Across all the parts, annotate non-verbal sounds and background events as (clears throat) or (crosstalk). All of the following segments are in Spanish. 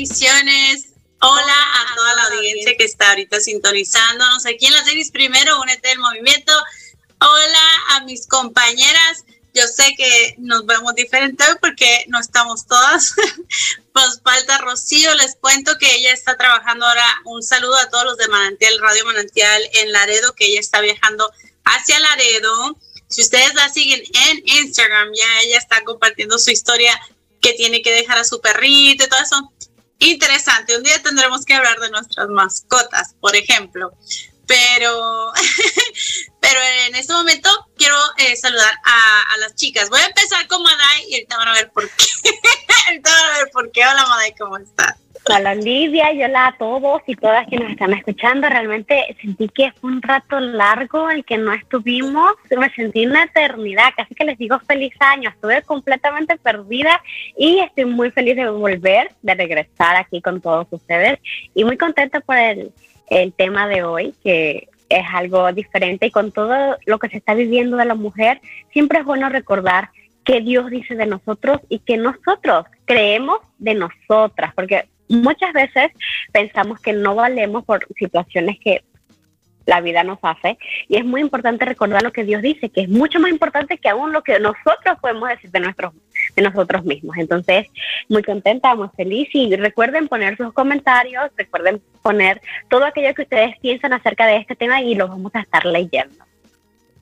Bendiciones. Hola a toda la audiencia que está ahorita sintonizándonos aquí en la series Primero, únete al movimiento. Hola a mis compañeras. Yo sé que nos vemos diferente hoy porque no estamos todas. (laughs) pues falta Rocío. Les cuento que ella está trabajando ahora. Un saludo a todos los de Manantial, Radio Manantial en Laredo, que ella está viajando hacia Laredo. Si ustedes la siguen en Instagram, ya ella está compartiendo su historia que tiene que dejar a su perrito y todo eso. Interesante. Un día tendremos que hablar de nuestras mascotas, por ejemplo. Pero, (laughs) pero en este momento quiero eh, saludar a, las chicas. Voy a empezar con Maday y ahorita van a ver por qué. (laughs) ahorita van a ver por qué. Hola Maday, ¿cómo estás? Hola Olivia y hola a todos y todas que nos están escuchando. Realmente sentí que fue un rato largo el que no estuvimos. Me sentí una eternidad, casi que les digo feliz año. Estuve completamente perdida y estoy muy feliz de volver, de regresar aquí con todos ustedes y muy contenta por el, el tema de hoy que es algo diferente y con todo lo que se está viviendo de la mujer, siempre es bueno recordar qué Dios dice de nosotros y que nosotros creemos de nosotras, porque muchas veces pensamos que no valemos por situaciones que la vida nos hace y es muy importante recordar lo que Dios dice, que es mucho más importante que aún lo que nosotros podemos decir de nuestros de nosotros mismos. Entonces, muy contenta, muy feliz y recuerden poner sus comentarios, recuerden poner todo aquello que ustedes piensan acerca de este tema y lo vamos a estar leyendo.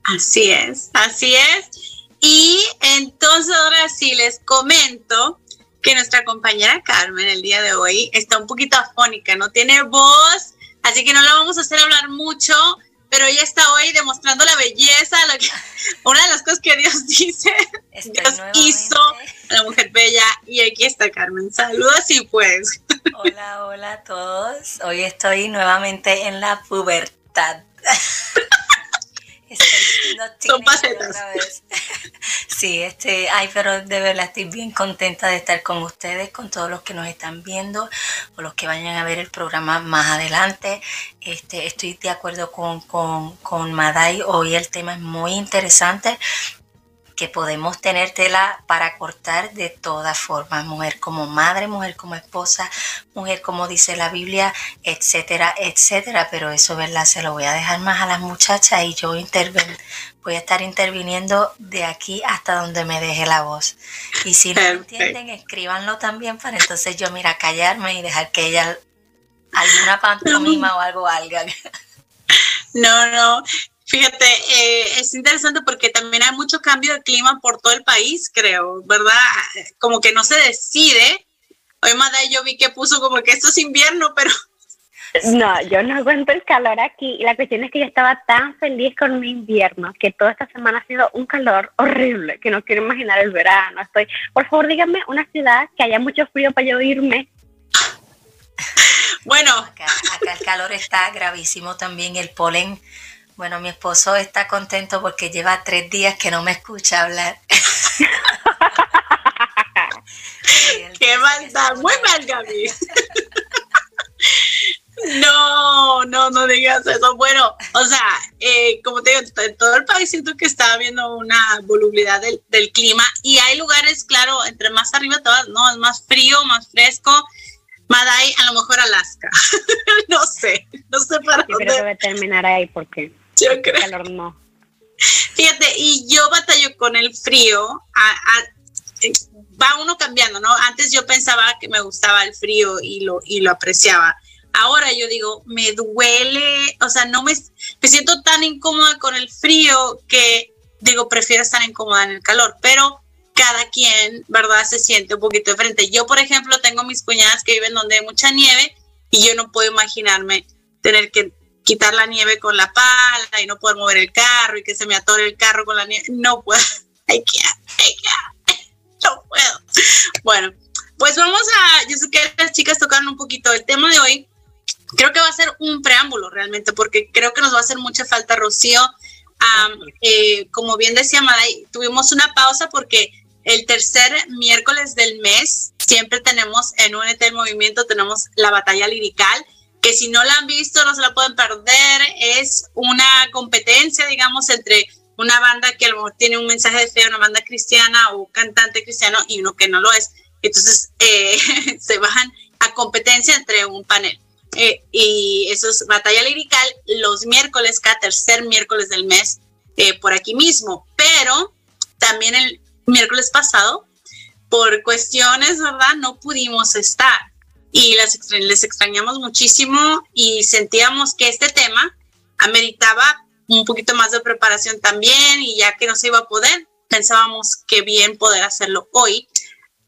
Así es, así es. Y entonces ahora sí les comento que nuestra compañera Carmen el día de hoy está un poquito afónica, no tiene voz, así que no la vamos a hacer hablar mucho, pero ella está hoy demostrando la belleza, (laughs) una de las cosas que Dios (laughs) dice, Dios hizo a la mujer bella y aquí está Carmen. Saludos y pues. Hola, hola a todos. Hoy estoy nuevamente en la pubertad. (laughs) (laughs) Son facetas. (laughs) Sí, este, ay, pero de verdad estoy bien contenta de estar con ustedes, con todos los que nos están viendo o los que vayan a ver el programa más adelante. Este, estoy de acuerdo con, con, con Maday, hoy el tema es muy interesante que podemos tener tela para cortar de todas formas, mujer como madre, mujer como esposa, mujer como dice la Biblia, etcétera, etcétera. Pero eso, ¿verdad? Se lo voy a dejar más a las muchachas y yo interven voy a estar interviniendo de aquí hasta donde me deje la voz. Y si no entienden, escríbanlo también para entonces yo, mira, callarme y dejar que ella alguna pantomima o algo haga. No, no, Fíjate, eh, es interesante porque también hay mucho cambio de clima por todo el país, creo, ¿verdad? Como que no se decide. Hoy Madai yo vi que puso como que esto es invierno, pero... No, yo no aguanto el calor aquí. Y la cuestión es que yo estaba tan feliz con mi invierno que toda esta semana ha sido un calor horrible, que no quiero imaginar el verano. Estoy, por favor, díganme una ciudad que haya mucho frío para yo irme. Bueno, acá, acá el calor está gravísimo también, el polen bueno, mi esposo está contento porque lleva tres días que no me escucha hablar. (laughs) Qué maldad, muy mal, Gaby. (laughs) No, no, no digas eso. Bueno, o sea, eh, como te digo, en todo el país siento que está habiendo una volubilidad del, clima y hay lugares, claro, entre más arriba todas, no, es más frío, más fresco. Maday, a lo mejor Alaska. (laughs) no sé, no sé para Yo creo que va a terminar ahí porque (laughs) yo creo. Fíjate, y yo batallo con el frío. va uno cambiando, ¿no? Antes yo pensaba que me gustaba el frío y lo, y lo apreciaba. Ahora yo digo, me duele, o sea, no me, me siento tan incómoda con el frío que digo, prefiero estar incómoda en el calor, pero cada quien, ¿verdad? Se siente un poquito diferente. Yo, por ejemplo, tengo mis cuñadas que viven donde hay mucha nieve y yo no puedo imaginarme tener que quitar la nieve con la pala y no poder mover el carro y que se me atore el carro con la nieve. No puedo. (laughs) I can't, No puedo. Bueno, pues vamos a, yo sé que las chicas tocaron un poquito el tema de hoy. Creo que va a ser un preámbulo realmente, porque creo que nos va a hacer mucha falta, Rocío. Eh, como bien decía Maday, tuvimos una pausa porque el tercer miércoles del mes siempre tenemos en un el Movimiento, tenemos la batalla lirical que si no la han visto no se la pueden perder. Es una competencia, digamos, entre una banda que a lo mejor tiene un mensaje de fe, una banda cristiana o cantante cristiano y uno que no lo es. Entonces eh, (laughs) se bajan a competencia entre un panel. Eh, y eso es batalla lirical los miércoles, cada tercer miércoles del mes, eh, por aquí mismo. Pero también el miércoles pasado, por cuestiones, ¿verdad? No pudimos estar y les, les extrañamos muchísimo y sentíamos que este tema ameritaba un poquito más de preparación también y ya que no se iba a poder, pensábamos que bien poder hacerlo hoy.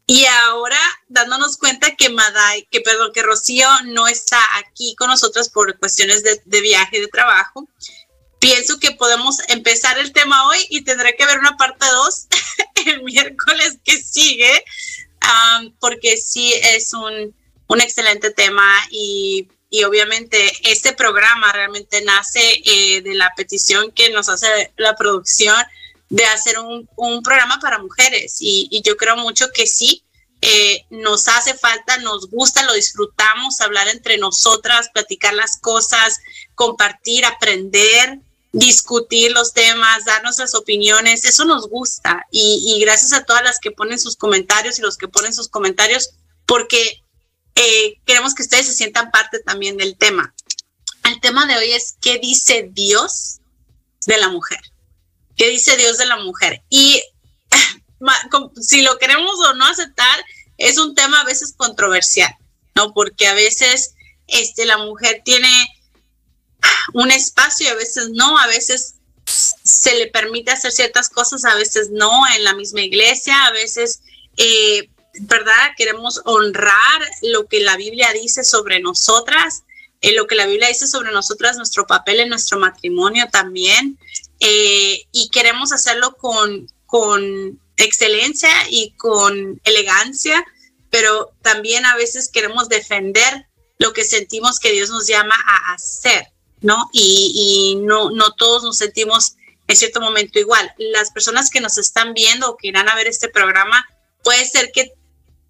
Y ahora dándonos cuenta que Maday, que perdón, que Rocío no está aquí con nosotros por cuestiones de, de viaje de trabajo, pienso que podemos empezar el tema hoy y tendré que ver una parte 2 (laughs) el miércoles que sigue, porque sí es un, un excelente tema y y obviamente este programa realmente nace eh, de la petición que nos hace la producción de hacer un, programa para mujeres. Y, yo creo mucho que sí, eh, nos hace falta, nos gusta, lo disfrutamos, hablar entre nosotras, platicar las cosas, compartir, aprender, discutir los temas, dar nuestras opiniones, eso nos gusta. Y gracias a todas las que ponen sus comentarios y los que ponen sus comentarios, porque eh, queremos que ustedes se sientan parte también del tema. El tema de hoy es qué dice Dios de la mujer. ¿Qué dice Dios de la mujer? Y (laughs) si lo queremos o no aceptar, es un tema a veces controversial, ¿no? Porque a veces este, la mujer tiene un espacio y a veces no, a veces se le permite hacer ciertas cosas, a veces no, en la misma iglesia, a veces eh, ¿verdad? Queremos honrar lo que la Biblia dice sobre nosotras, eh, lo que la Biblia dice sobre nosotras, nuestro papel en nuestro matrimonio también, eh, y queremos hacerlo con, con excelencia y con elegancia, pero también a veces queremos defender lo que sentimos que Dios nos llama a hacer, ¿no? Y, y no, no todos nos sentimos en cierto momento igual. Las personas que nos están viendo o que irán a ver este programa, puede ser que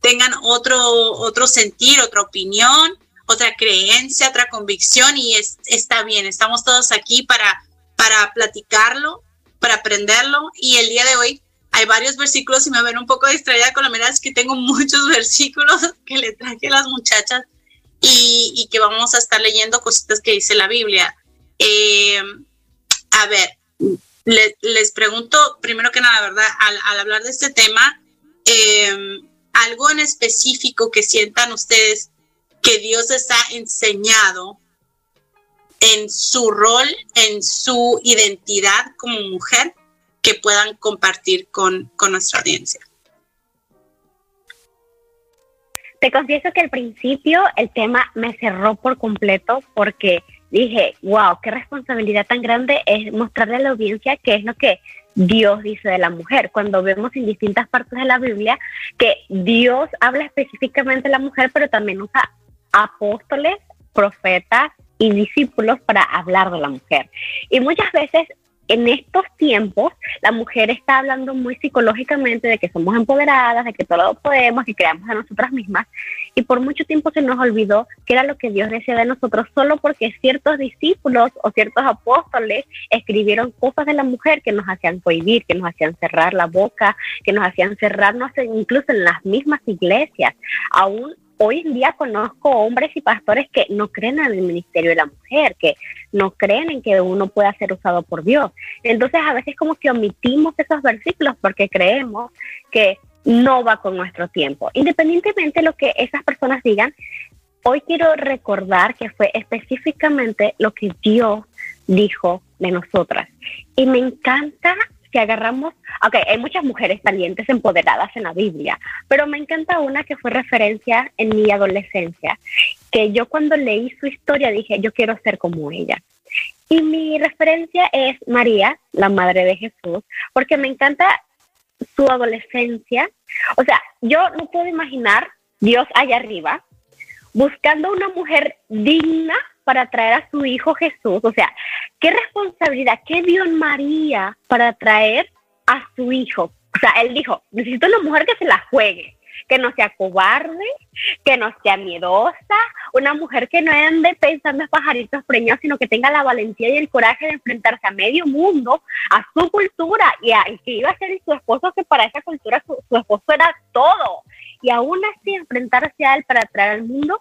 tengan otro, otro sentir, otra opinión, otra creencia, otra convicción y está bien, estamos todos aquí para, para platicarlo, para aprenderlo y el día de hoy hay varios versículos y me ven un poco distraída con la mirada, es que tengo (laughs) muchos versículos que le traje a las muchachas y, que vamos a estar leyendo cositas que dice la Biblia. Eh, a ver, les pregunto primero que nada, ¿verdad? Al, hablar de este tema, eh, algo en específico que sientan ustedes que Dios les ha enseñado en su rol, en su identidad como mujer, que puedan compartir con, con nuestra audiencia. Te confieso que al principio el tema me cerró por completo porque dije, wow, qué responsabilidad tan grande es mostrarle a la audiencia qué es lo que Dios dice de la mujer. Cuando vemos en distintas partes de la Biblia que Dios habla específicamente de la mujer, pero también usa apóstoles, profetas y discípulos para hablar de la mujer. Y muchas veces en estos tiempos la mujer está hablando muy psicológicamente de que somos empoderadas, de que todo lo podemos, que creamos a nosotras mismas. Y por mucho tiempo se nos olvidó que era lo que Dios decía de nosotros solo porque ciertos discípulos o ciertos apóstoles escribieron cosas de la mujer que nos hacían prohibir, que nos hacían cerrar la boca, que nos hacían cerrarnos incluso en las mismas iglesias. Aún hoy en día conozco hombres y pastores que no creen en el ministerio de la mujer, que no creen en que uno pueda ser usado por Dios. Entonces a veces como que omitimos esos versículos porque creemos que no va con nuestro tiempo. Independientemente de lo que esas personas digan, hoy quiero recordar que fue específicamente lo que Dios dijo de nosotras. Y me encanta que agarramos, ok, hay muchas mujeres valientes empoderadas en la Biblia, pero me encanta una que fue referencia en mi adolescencia, que yo cuando leí su historia dije, yo quiero ser como ella. Y mi referencia es María, la madre de Jesús, porque me encanta su adolescencia. O sea, yo no puedo imaginar Dios allá arriba buscando una mujer digna para traer a su hijo Jesús. O sea, qué responsabilidad, qué dio María para traer a su hijo. O sea, él dijo, necesito una mujer que se la juegue, que no sea cobarde, que no sea miedosa, una mujer que no ande pensando en pajaritos preñados, sino que tenga la valentía y el coraje de enfrentarse a medio mundo, a su cultura y a que iba a ser su esposo, que para esa cultura su esposo era todo y aún así enfrentarse a Él para traer al mundo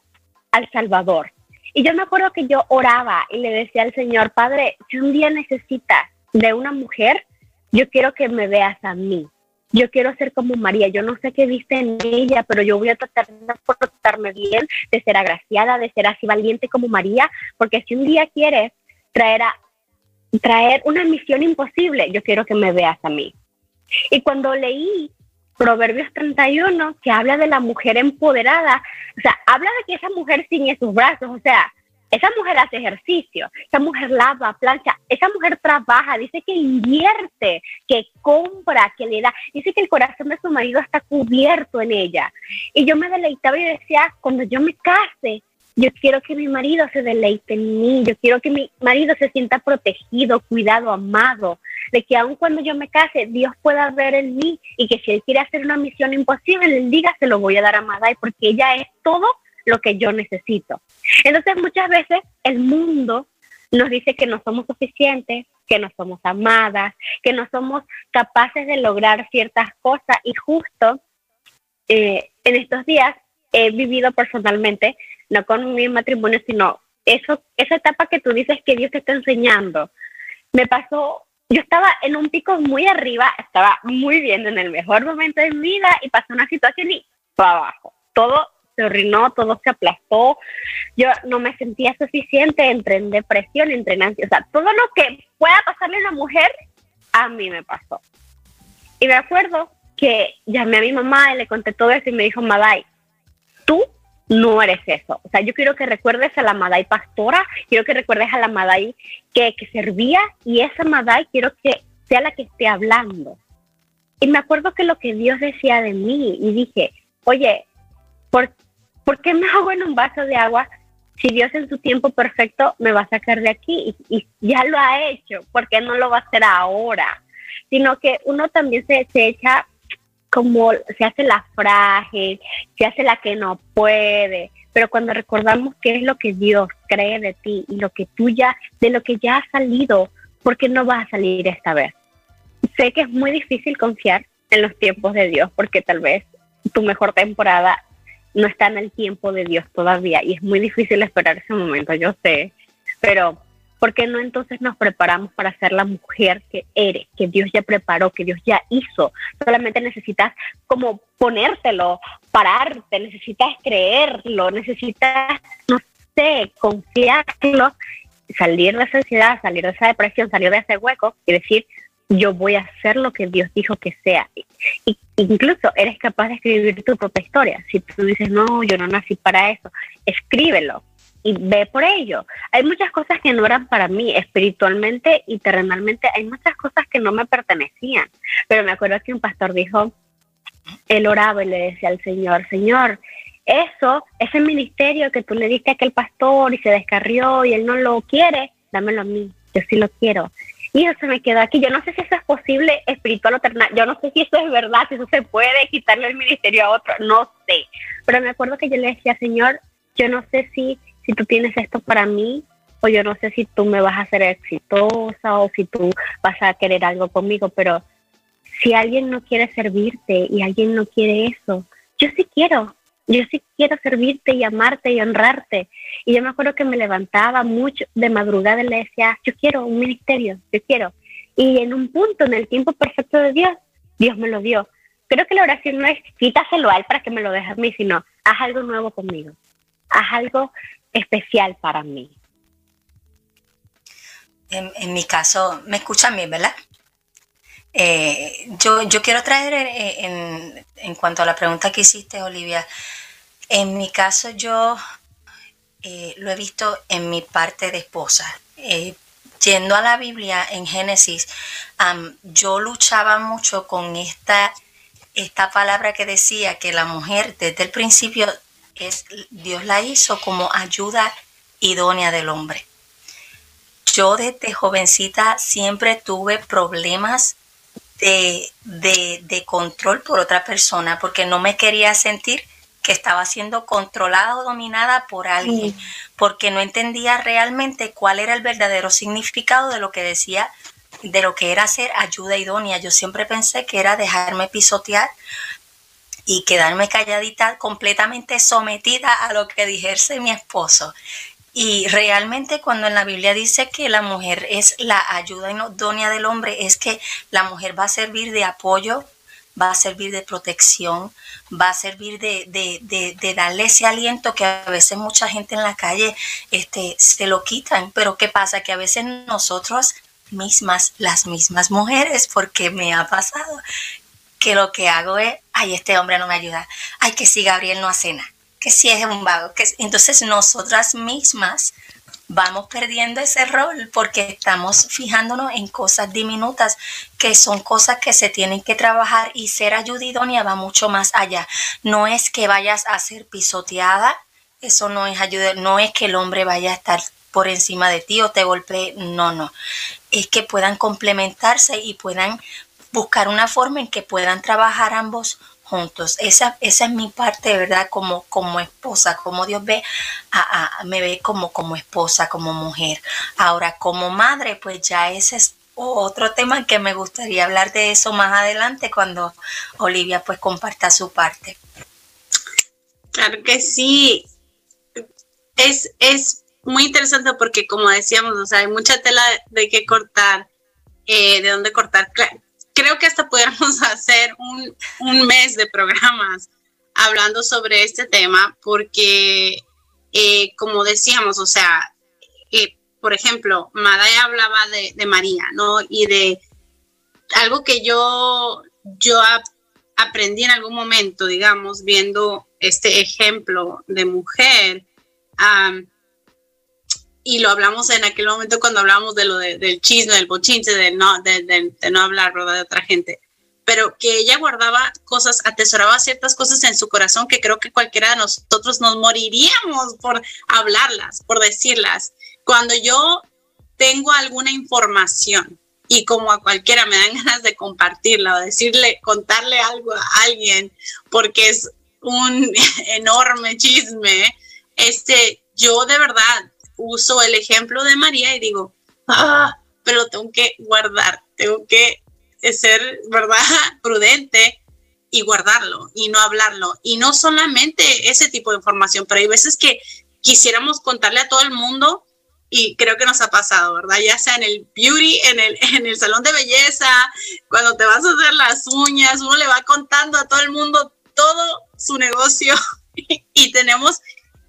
al Salvador. Y yo me acuerdo que yo oraba y le decía al Señor, Padre, si un día necesitas de una mujer, yo quiero que me veas a mí. Yo quiero ser como María. Yo no sé qué viste en ella, pero yo voy a tratar de portarme bien, de ser agraciada, de ser así valiente como María, porque si un día quieres traer traer una misión imposible, yo quiero que me veas a mí. Y cuando leí Proverbios 31, que habla de la mujer empoderada, o sea, habla de que esa mujer ciñe sus brazos, o sea, esa mujer hace ejercicio, esa mujer lava, plancha, esa mujer trabaja, dice que invierte, que compra, que le da, dice que el corazón de su marido está cubierto en ella. Y yo me deleitaba y decía, cuando yo me case, yo quiero que mi marido se deleite en mí, yo quiero que mi marido se sienta protegido, cuidado, amado, de que aun cuando yo me case, Dios pueda ver en mí y que si Él quiere hacer una misión imposible, Él diga, se lo voy a dar a Madai porque ella es todo lo que yo necesito. Entonces muchas veces el mundo nos dice que no somos suficientes, que no somos amadas, que no somos capaces de lograr ciertas cosas y justo eh, en estos días he vivido personalmente, no con mi matrimonio, sino eso, esa etapa que tú dices que Dios te está enseñando. Me pasó, yo estaba en un pico muy arriba, estaba muy bien en el mejor momento de mi vida y pasó una situación y para abajo. Todo se arruinó, todo se aplastó. Yo no me sentía suficiente, entré en depresión, entré en ansiedad. O sea, todo lo que pueda pasarle a una mujer, a mí me pasó. Y me acuerdo que llamé a mi mamá y le conté todo eso y me dijo, Madai, tú no eres eso. O sea, yo quiero que recuerdes a la Madai pastora, quiero que recuerdes a la Madai que, que servía y esa Madai quiero que sea la que esté hablando. Y me acuerdo que lo que Dios decía de mí y dije, oye, ¿por, ¿por qué me hago en un vaso de agua si Dios en su tiempo perfecto me va a sacar de aquí y, ya lo ha hecho? ¿Por qué no lo va a hacer ahora? Sino que uno también se, se echa como se hace la frágil, se hace la que no puede, pero cuando recordamos qué es lo que Dios cree de ti y lo que tú ya, de lo que ya ha salido, ¿por qué no vas a salir esta vez? Sé que es muy difícil confiar en los tiempos de Dios porque tal vez tu mejor temporada no está en el tiempo de Dios todavía y es muy difícil esperar ese momento, yo sé, pero ¿por qué no entonces nos preparamos para ser la mujer que eres, que Dios ya preparó, que Dios ya hizo? Solamente necesitas como ponértelo, pararte, necesitas creerlo, necesitas, no sé, confiarlo, salir de esa ansiedad, salir de esa depresión, salir de ese hueco y decir, yo voy a hacer lo que Dios dijo que sea. Y incluso eres capaz de escribir tu propia historia. Si tú dices, no, yo no nací para eso, escríbelo y ve por ello. Hay muchas cosas que no eran para mí espiritualmente y terrenalmente. Hay muchas cosas que no me pertenecían. Pero me acuerdo que un pastor dijo, él oraba y le decía al Señor, Señor, eso, ese ministerio que tú le diste a aquel pastor y se descarrió y él no lo quiere, dámelo a mí, yo sí lo quiero. Y eso se me quedó aquí. Yo no sé si eso es posible espiritual o terrenal. Yo no sé si eso es verdad, si eso se puede quitarle el ministerio a otro. No sé. Pero me acuerdo que yo le decía, Señor, yo no sé si, si tú tienes esto para mí o yo no sé si tú me vas a hacer exitosa o si tú vas a querer algo conmigo. Pero si alguien no quiere servirte y alguien no quiere eso, yo sí quiero yo sí quiero servirte y amarte y honrarte. Y yo me acuerdo que me levantaba mucho de madrugada y le decía, yo quiero un ministerio, yo quiero. Y en un punto, en el tiempo perfecto de Dios, Dios me lo dio. Creo que la oración no es quítaselo a para que me lo deje a mí, sino haz algo nuevo conmigo, haz algo especial para mí. En, mi caso, me escuchan bien, ¿verdad? Eh, yo, yo quiero traer eh, en, en, cuanto a la pregunta que hiciste, Olivia, en mi caso yo eh, lo he visto en mi parte de esposa. yendo a la Biblia en Génesis, yo luchaba mucho con esta, esta palabra que decía que la mujer desde el principio es, Dios la hizo como ayuda idónea del hombre. Yo desde jovencita siempre tuve problemas de, control por otra persona porque no me quería sentir que estaba siendo controlada o dominada por alguien, porque no entendía realmente cuál era el verdadero significado de lo que decía, de lo que era ser ayuda idónea. Yo siempre pensé que era dejarme pisotear y quedarme calladita, completamente sometida a lo que dijese mi esposo. Y realmente cuando en la Biblia dice que la mujer es la ayuda idónea del hombre, es que la mujer va a servir de apoyo, va a servir de protección, va a servir de, de, de, darle ese aliento que a veces mucha gente en la calle este, se lo quitan. Pero ¿qué pasa? Que a veces nosotros mismas, las mismas mujeres, porque me ha pasado, que lo que hago es, ay, este hombre no me ayuda, ay, que si Gabriel no hace nada que si es un vago, que entonces nosotras mismas vamos perdiendo ese rol porque estamos fijándonos en cosas diminutas que son cosas que se tienen que trabajar y ser ayudidonia va mucho más allá. No es que vayas a ser pisoteada, eso no es ayuda, no es que el hombre vaya a estar por encima de ti o te golpee, no, no. Es que puedan complementarse y puedan buscar una forma en que puedan trabajar ambos juntos. Esa, esa es mi parte, ¿verdad? Como, como esposa, como Dios ve, a, me ve como, como esposa, como mujer. Ahora, como madre, pues ya ese es otro tema que me gustaría hablar de eso más adelante cuando Olivia pues comparta su parte. Claro que sí. Es, es muy interesante porque como decíamos, o sea, hay mucha tela de que cortar, eh, de dónde cortar creo que hasta pudiéramos (laughs) hacer un, un mes de programas hablando sobre este tema, porque, eh, como decíamos, o sea, eh, por ejemplo, Madaya hablaba de, María, ¿no? Y de algo que yo, yo aprendí en algún momento, digamos, viendo este ejemplo de mujer, y lo hablamos en aquel momento cuando hablábamos de lo del chisme, del bochinche, de no, de, no hablar, ¿verdad? De otra gente. Pero que ella guardaba cosas, atesoraba ciertas cosas en su corazón que creo que cualquiera de nosotros nos moriríamos por hablarlas, por decirlas. Cuando yo tengo alguna información y como a cualquiera me dan (laughs) ganas de compartirla o decirle, contarle algo a alguien porque es un (laughs) enorme chisme, este, yo de verdad uso el ejemplo de María y digo, ah, pero tengo que guardar, tengo que ser, ¿verdad?, (laughs) prudente y guardarlo y no hablarlo. Y no solamente ese tipo de información, pero hay veces que quisiéramos contarle a todo el mundo y creo que nos ha pasado, ¿verdad? Ya sea en el beauty, en el, (laughs) en el salón de belleza, cuando te vas a hacer las uñas, uno le va contando a todo el mundo todo su negocio (laughs) y tenemos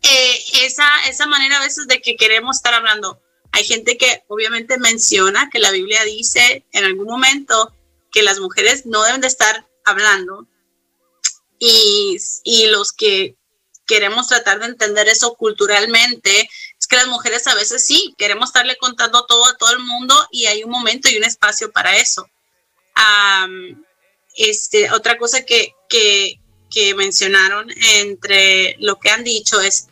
eh, esa, esa manera a veces de que queremos estar hablando. Hay gente que obviamente menciona que la Biblia dice en algún momento que las mujeres no deben de estar hablando y, y los que queremos tratar de entender eso culturalmente es que las mujeres a veces sí, queremos estarle contando todo a todo el mundo y hay un momento y un espacio para eso. este, otra cosa que, que, que mencionaron entre lo que han dicho es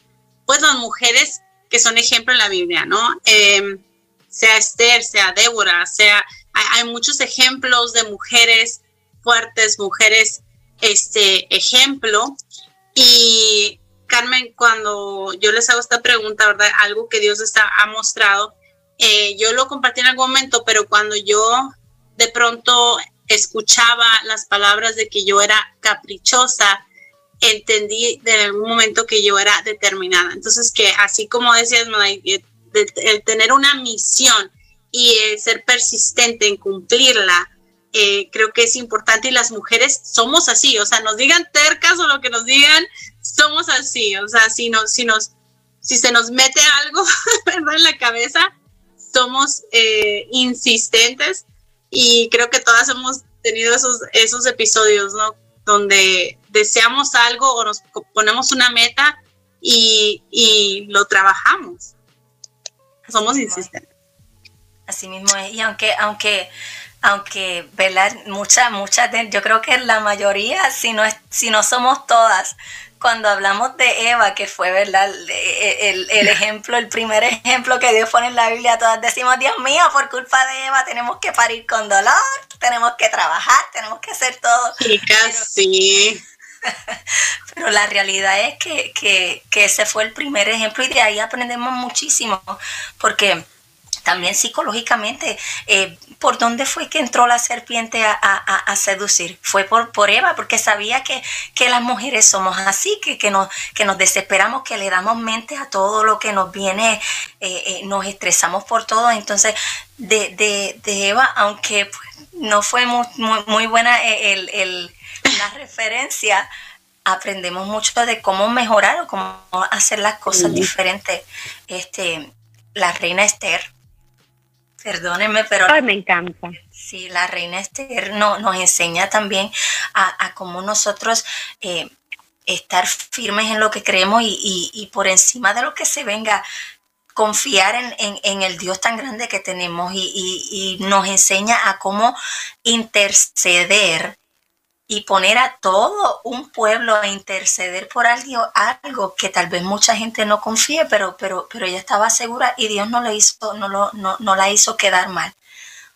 pues las mujeres que son ejemplo en la Biblia, ¿no? Em, sea Esther, sea Débora, sea, hay, muchos ejemplos de mujeres fuertes, mujeres, este, ejemplo. Y Carmen, cuando yo les hago esta pregunta, ¿verdad? Algo que Dios está, ha mostrado, eh, yo lo compartí en algún momento, pero cuando yo de pronto escuchaba las palabras de que yo era caprichosa, entendí en algún momento que yo era determinada. Entonces, que así como decías, el, tener una misión y ser persistente en cumplirla, eh, creo que es importante y las mujeres somos así, o sea, nos digan tercas o lo que nos digan, somos así, o sea, si, nos, si, nos, si se nos mete algo (laughs) ¿verdad? en la cabeza, somos eh, insistentes y creo que todas hemos tenido esos, esos episodios, ¿no? donde deseamos algo o nos ponemos una meta y, lo trabajamos. Somos insistentes. Así mismo es. Y aunque, aunque, aunque, ¿verdad? Muchas, muchas, yo creo que la mayoría, si no, es, si no somos todas, cuando hablamos de Eva, que fue, ¿verdad? El, el, ejemplo, el primer ejemplo que Dios pone en la Biblia, todas decimos, Dios mío, por culpa de Eva tenemos que parir con dolor, tenemos que trabajar, tenemos que hacer todo. Chicas, sí. Pero la realidad es que, ese fue el primer ejemplo y de ahí aprendemos muchísimo, porque también psicológicamente, eh, ¿por dónde fue que entró la serpiente a, seducir? Fue por, por Eva, porque sabía que, que las mujeres somos así, que, que, nos, que nos desesperamos, que le damos mente a todo lo que nos viene, eh, eh, nos estresamos por todo. Entonces, de, de, de Eva, aunque pues, no fue muy, muy, buena el, la referencia, aprendemos mucho de cómo mejorar o cómo hacer las cosas diferentes. Este, la reina Esther, perdónenme, pero... Ay, me encanta. Sí, la reina Esther no, nos enseña también a, cómo nosotros eh, estar firmes en lo que creemos y, por encima de lo que se venga, confiar en, el Dios tan grande que tenemos y, y, nos enseña a cómo interceder y poner a todo un pueblo a interceder por algo, algo que tal vez mucha gente no confíe, pero, pero, pero ella estaba segura y Dios no, le hizo, no, lo, no, no la hizo quedar mal.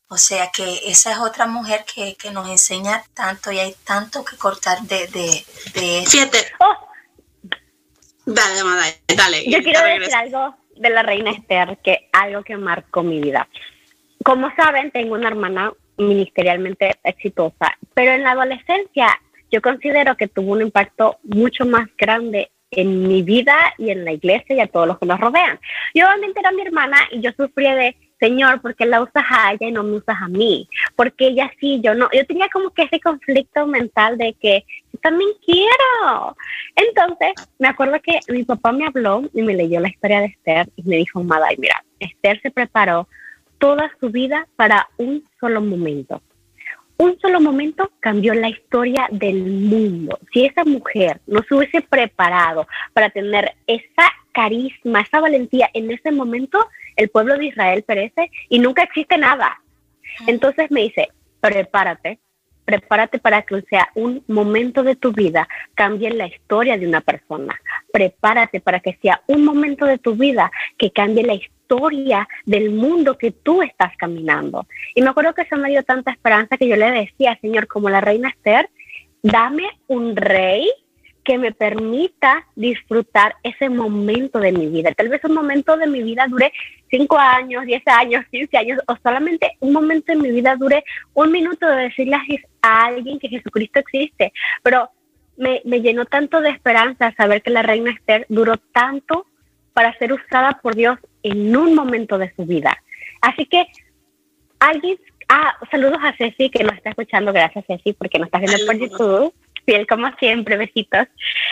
O sea que esa es otra mujer que, nos enseña tanto y hay tanto que cortar de, de, de Fíjate. Oh. Dale, dale, dale. Yo quiero decir algo de la reina Esther, que algo que marcó mi vida. Como saben, tengo una hermana ministerialmente exitosa, pero en la adolescencia yo considero que tuvo un impacto mucho más grande en mi vida y en la iglesia y a todos los que nos rodean. Yo obviamente era mi hermana y yo sufría de, Señor, ¿por qué la usas a ella y no me usas a mí? Porque ella sí, yo no. Yo tenía como que ese conflicto mental de que también quiero. Entonces, me acuerdo que mi papá me habló y me leyó la historia de Esther y me dijo, Maday, mira, Esther se preparó toda su vida para un solo momento. Un solo momento cambió la historia del mundo. Si esa mujer no se hubiese preparado para tener esa carisma, esa valentía en ese momento, el pueblo de Israel perece y nunca existe nada. Entonces me dice, prepárate, prepárate para que sea un momento de tu vida cambie la historia de una persona. Prepárate para que sea un momento de tu vida que cambie la historia historia del mundo que tú estás caminando. Y me acuerdo que eso me dio tanta esperanza que yo le decía, Señor, como la reina Esther, dame un rey que me permita disfrutar ese momento de mi vida. Tal vez un momento de mi vida dure cinco años, diez años, quince años, o solamente un momento de mi vida dure un minuto de decirle a alguien que Jesucristo existe. Pero me, me llenó tanto de esperanza saber que la reina Esther duró tanto para ser usada por Dios en un momento de su vida. Así que alguien, ah, saludos a Ceci que nos está escuchando, gracias Ceci porque nos está viendo por YouTube, fiel como siempre, besitos.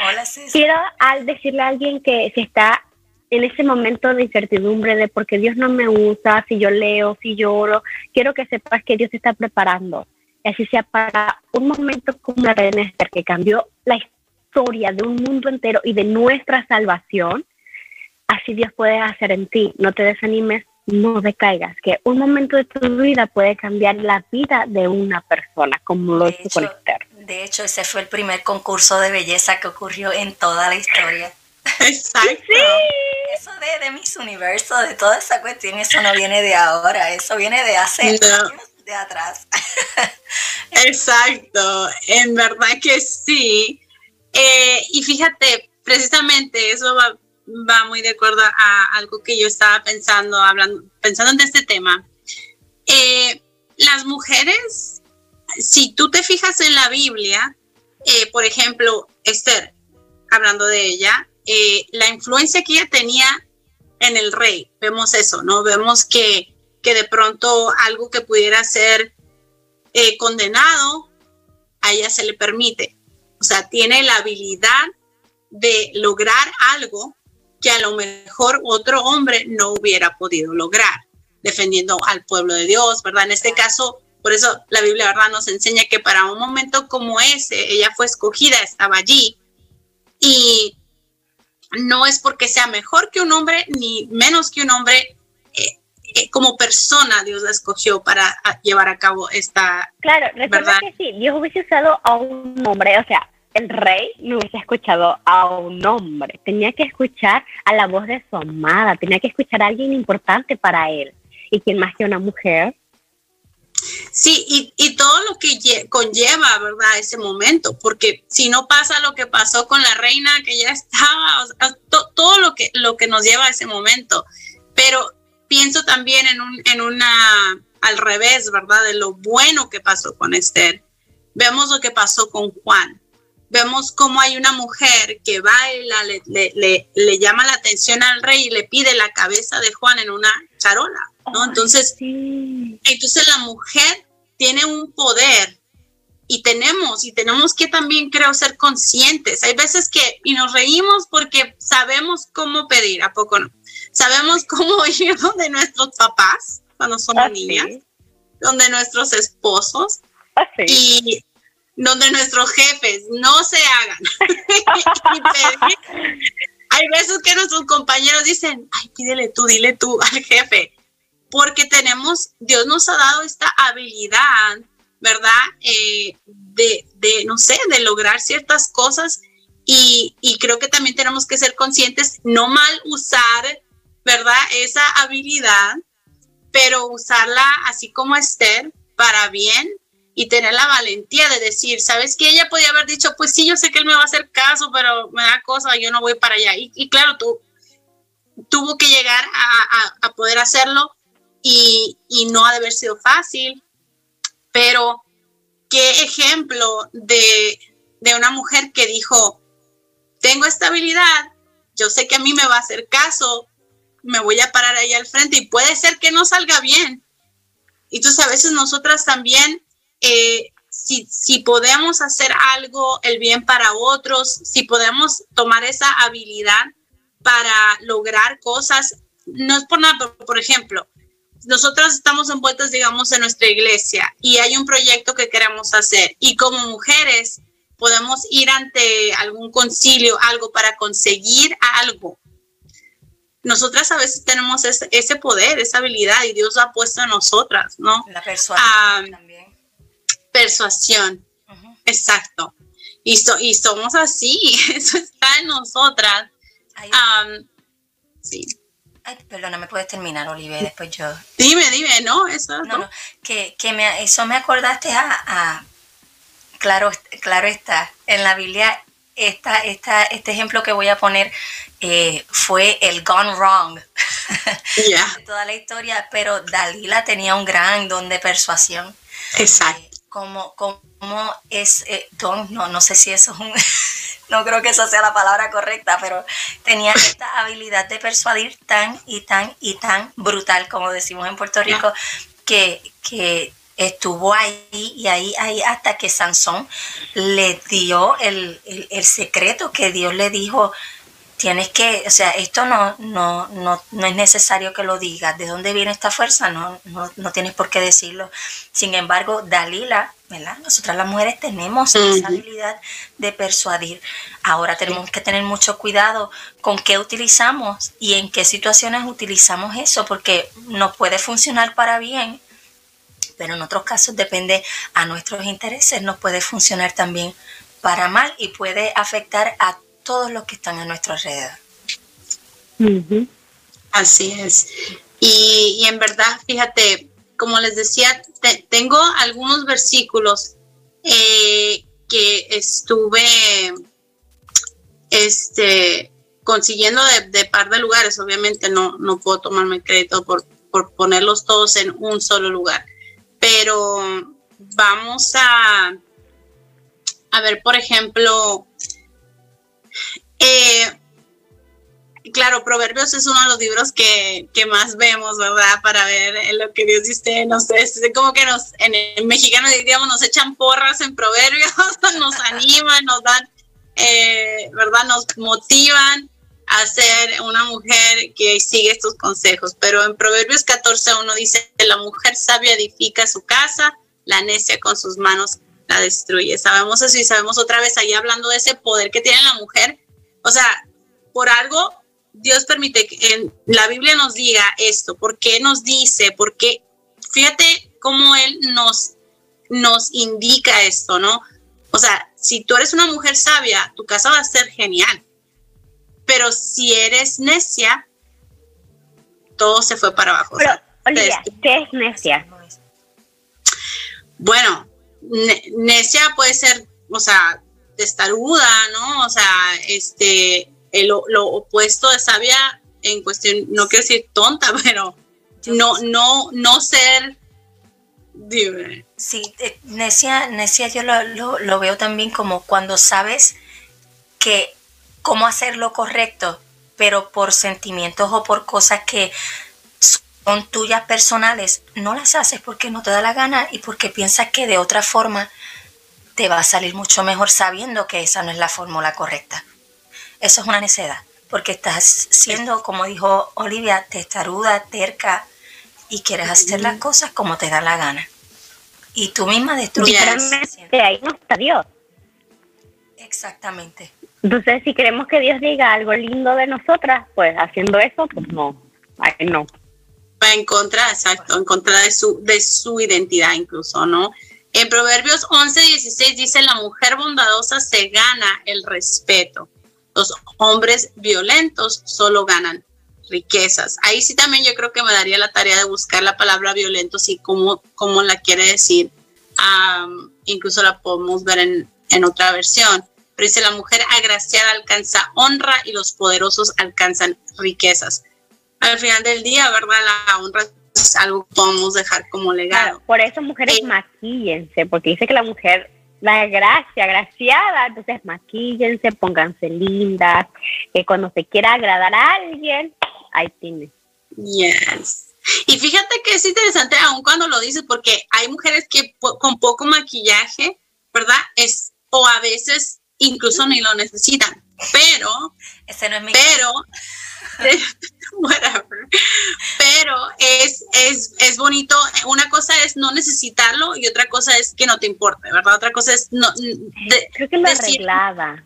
Hola Ceci. Quiero al decirle a alguien que si está en ese momento de incertidumbre de porque Dios no me usa, si yo leo, si lloro, quiero que sepas que Dios está preparando. Y así sea para un momento como la reina Esther, que cambió la historia de un mundo entero y de nuestra salvación, así Dios puede hacer en ti. No te desanimes, no decaigas, que un momento de tu vida puede cambiar la vida de una persona, como lo hizo con Esther. De hecho, ese fue el primer concurso de belleza que ocurrió en toda la historia. (laughs) Exacto. (laughs) Eso de, de Miss Universo, de toda esa cuestión, eso no viene de ahora, eso viene de hace años de atrás. (laughs) Exacto, en verdad que sí. Eh, y fíjate, precisamente eso va, va muy de acuerdo a algo que yo estaba pensando, hablando, pensando en este tema. Eh, las mujeres, si tú te fijas en la Biblia, eh, por ejemplo, Esther, hablando de ella, eh, la influencia que ella tenía en el rey, vemos eso, ¿no? Vemos que, que de pronto algo que pudiera ser condenado, a ella se le permite. O sea, tiene la habilidad de lograr algo que a lo mejor otro hombre no hubiera podido lograr, defendiendo al pueblo de Dios, ¿verdad? En este caso, por eso la Biblia, ¿verdad? Nos enseña que para un momento como ese, ella fue escogida, estaba allí, y no es porque sea mejor que un hombre, ni menos que un hombre, eh, eh, como persona Dios la escogió para llevar a cabo esta... Claro, recuerda que sí, Dios hubiese usado a un hombre, o sea, el rey no hubiese escuchado a un hombre, tenía que escuchar a la voz de su amada, tenía que escuchar a alguien importante para él. ¿Y quién más que una mujer? Sí, y, todo lo que conlleva, ¿verdad? Ese momento, porque si no pasa lo que pasó con la reina que ya estaba, todo lo que, lo que nos lleva a ese momento. Pero pienso también en, un, en una, al revés, ¿verdad? De lo bueno que pasó con Esther. Vemos lo que pasó con Juan. Vemos cómo hay una mujer que baila, le, le, le, llama la atención al rey y le pide la cabeza de Juan en una charola, ¿no? entonces, entonces la mujer tiene un poder y tenemos, y tenemos que también creo ser conscientes. Hay veces que, y nos reímos porque sabemos cómo pedir, ¿a poco no? Sabemos cómo (laughs) ir donde nuestros papás cuando somos ah, niñas, donde nuestros esposos ah, y donde nuestros jefes no se hagan. (laughs) Hay veces que nuestros compañeros dicen, ay, pídele tú, dile tú al jefe, porque tenemos, Dios nos ha dado esta habilidad ¿verdad? Eh, de, de, no sé, de lograr ciertas cosas y, y, creo que también tenemos que ser conscientes, no mal usar, ¿verdad? Esa habilidad, pero usarla así como Esther para bien y tener la valentía de decir, ¿sabes qué? Ella podía haber dicho, pues sí, yo sé que él me va a hacer caso, pero me da cosa, yo no voy para allá. Y, claro, tú tuvo que llegar a, a, poder hacerlo y, y, no ha de haber sido fácil, pero qué ejemplo de, una mujer que dijo, tengo estabilidad, yo sé que a mí me va a hacer caso, me voy a parar ahí al frente y puede ser que no salga bien. Y entonces a veces nosotras también, eh, si, si, podemos hacer algo, el bien para otros, si podemos tomar esa habilidad para lograr cosas, no es por nada, pero por ejemplo, nosotros estamos envueltas, digamos, en nuestra iglesia y hay un proyecto que queremos hacer y como mujeres podemos ir ante algún concilio, algo para conseguir algo. Nosotras a veces tenemos ese, poder, esa habilidad y Dios lo ha puesto en nosotras, ¿no? La persuasión también. Persuasión, exacto. Y, y somos así, (laughs) eso está en nosotras. sí. Ay, perdona, ¿me puedes terminar, Olive? Después yo. Dime, dime, ¿no? Eso. No, no, que, que me, eso me acordaste a, claro, claro está, en la Biblia esta, esta, este ejemplo que voy a poner eh, fue el gone wrong (laughs) yeah. toda la historia, pero Dalila tenía un gran don de persuasión. Exacto. Eh, como, como es eh, no, no sé si eso es un (laughs) no creo que esa sea la palabra correcta, pero tenía esta habilidad de persuadir tan y tan y tan brutal, como decimos en Puerto Rico, que, que estuvo ahí y ahí, ahí hasta que Sansón le dio el, el secreto que Dios le dijo, tienes que, o sea, esto no, no, no, no es necesario que lo digas. ¿De dónde viene esta fuerza? No, no, no tienes por qué decirlo. Sin embargo, Dalila, ¿verdad? Nosotras las mujeres tenemos esa habilidad de persuadir. Ahora tenemos que tener mucho cuidado con qué utilizamos y en qué situaciones utilizamos eso, porque nos puede funcionar para bien, pero en otros casos depende a nuestros intereses, nos puede funcionar también para mal y puede afectar a todos los que están a nuestro alrededor. Así es. Y, en verdad, fíjate, como les decía, tengo algunos versículos eh, que estuve este, consiguiendo de, par de lugares. Obviamente no, no puedo tomarme crédito por, por ponerlos todos en un solo lugar. Pero vamos a, a ver, por ejemplo, eh, claro, Proverbios es uno de los libros que, más vemos, ¿verdad? Para ver lo que Dios dice, no sé, es como que nos, en el mexicano diríamos, nos echan porras en Proverbios, (laughs) nos animan, nos dan, eh, ¿verdad? Nos motivan a ser una mujer que sigue estos consejos. Pero en Proverbios 14, uno dice, la mujer sabia edifica su casa, la necia con sus manos la destruye. Sabemos eso y sabemos otra vez ahí hablando de ese poder que tiene la mujer o sea, por algo Dios permite que en la Biblia nos diga esto, ¿por qué nos dice? Porque fíjate cómo Él nos, nos indica esto, ¿no? O sea, si tú eres una mujer sabia, tu casa va a ser genial. Pero si eres necia, todo se fue para abajo. Pero, Olivia, ¿qué es necia? Bueno, necia puede ser, o sea, testaruda, ¿no? O sea, este, lo opuesto de sabia en cuestión, no quiero decir tonta, (laughs) pero no, no, no ser... Sí, eh, Necia, Necia yo lo, lo veo también como cuando sabes que cómo hacer lo correcto, pero por sentimientos o por cosas que son tuyas personales, no las haces porque no te da la gana y porque piensas que de otra forma te va a salir mucho mejor sabiendo que esa no es la fórmula correcta. Eso es una necedad, porque estás siendo, como dijo Olivia, testaruda, terca y quieres hacer las cosas como te da la gana. Y tú misma destruyes. ahí no está Dios. Exactamente. Entonces, si queremos que Dios diga algo lindo de nosotras, pues haciendo eso, pues no, ahí no. Va en contra, exacto, en contra de su, de su identidad incluso, ¿no? En Proverbios 11, 16 dice, la mujer bondadosa se gana el respeto. Los hombres violentos solo ganan riquezas. Ahí sí también yo creo que me daría la tarea de buscar la palabra violento, y cómo, cómo la quiere decir. incluso la podemos ver en, en otra versión. Pero dice, la mujer agraciada alcanza honra y los poderosos alcanzan riquezas. Al final del día, ¿verdad? La honra es algo que podemos dejar como legado. por eso mujeres eh, maquíllense, porque dice que la mujer, la gracia, agraciada, entonces maquíllense, pónganse lindas, que cuando se quiera agradar a alguien, ahí tiene. Yes. Y fíjate que es interesante aun cuando lo dices, porque hay mujeres que con poco maquillaje, ¿verdad? Es, o a veces incluso ni lo necesitan, pero, Ese no es mi pero, (laughs) whatever. Pero es, es, es bonito. Una cosa es no necesitarlo y otra cosa es que no te importe, ¿verdad? Otra cosa es no. Creo que lo arreglada.